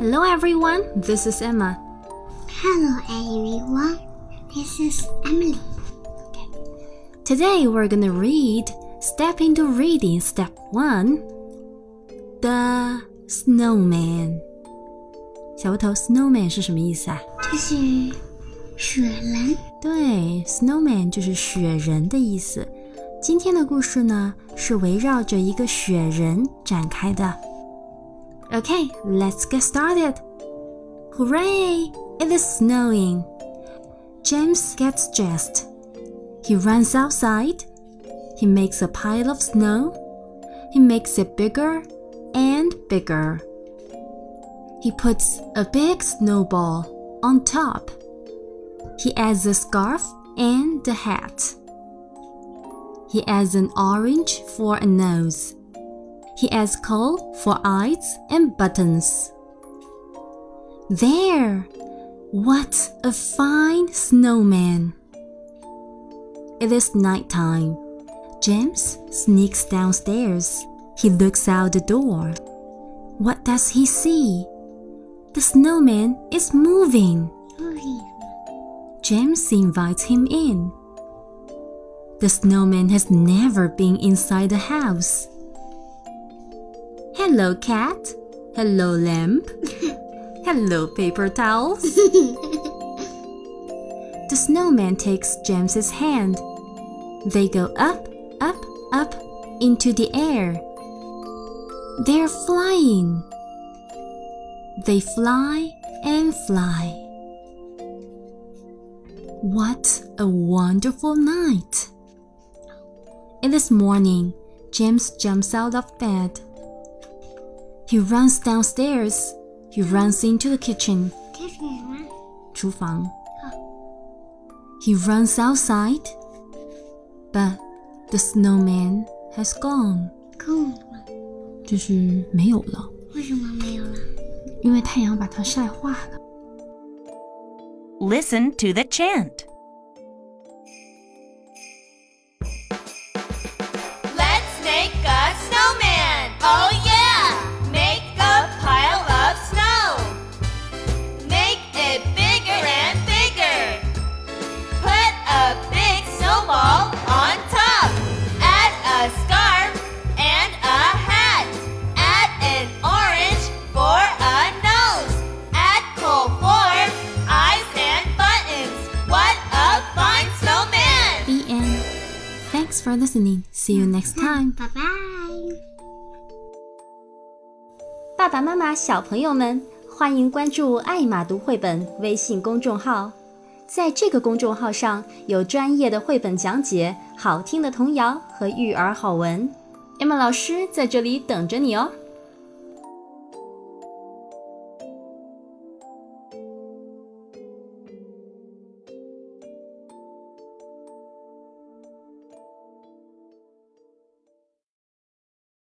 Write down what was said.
Hello everyone, this is Emma. Hello everyone, this is Emily. Today we're gonna read Step into Reading Step 1 The Snowman. 小头 Snowman 是什么意思啊？就是雪人。对，Snowman 就是雪人的意思。今天的故事呢，是围绕着一个雪人展开的。 Okay, let's get started. Hooray! It is snowing. James gets dressed. He runs outside. He makes a pile of snow. He makes it bigger and bigger. He puts a big snowball on top. He adds a scarf and a hat. He adds an orange for a nose. He adds coal for eyes and buttons. There! What a fine snowman! It is night time. James sneaks downstairs. He looks out the door. What does he see? The snowman is moving. James invites him in. The snowman has never been inside the house. Hello, cat. Hello, lamp. Hello, paper towels. the snowman takes James's hand. They go up, up, up into the air. They're flying. They fly and fly. What a wonderful night! In It is morning. James jumps out of bed. He runs downstairs. He runs into the kitchen. 这是什么？厨房. He runs outside. But the snowman has gone. 够了。就是没有了，为什么没有了？因为太阳把它晒化了。 Listen to the chant. Thanks for listening. See you next time. Bye bye.。爸爸妈妈、小朋友们，欢迎关注“爱马读绘本”微信公众号。在这个公众号上有专业的绘本讲解、好听的童谣和育儿好文。Emma 老师在这里等着你哦。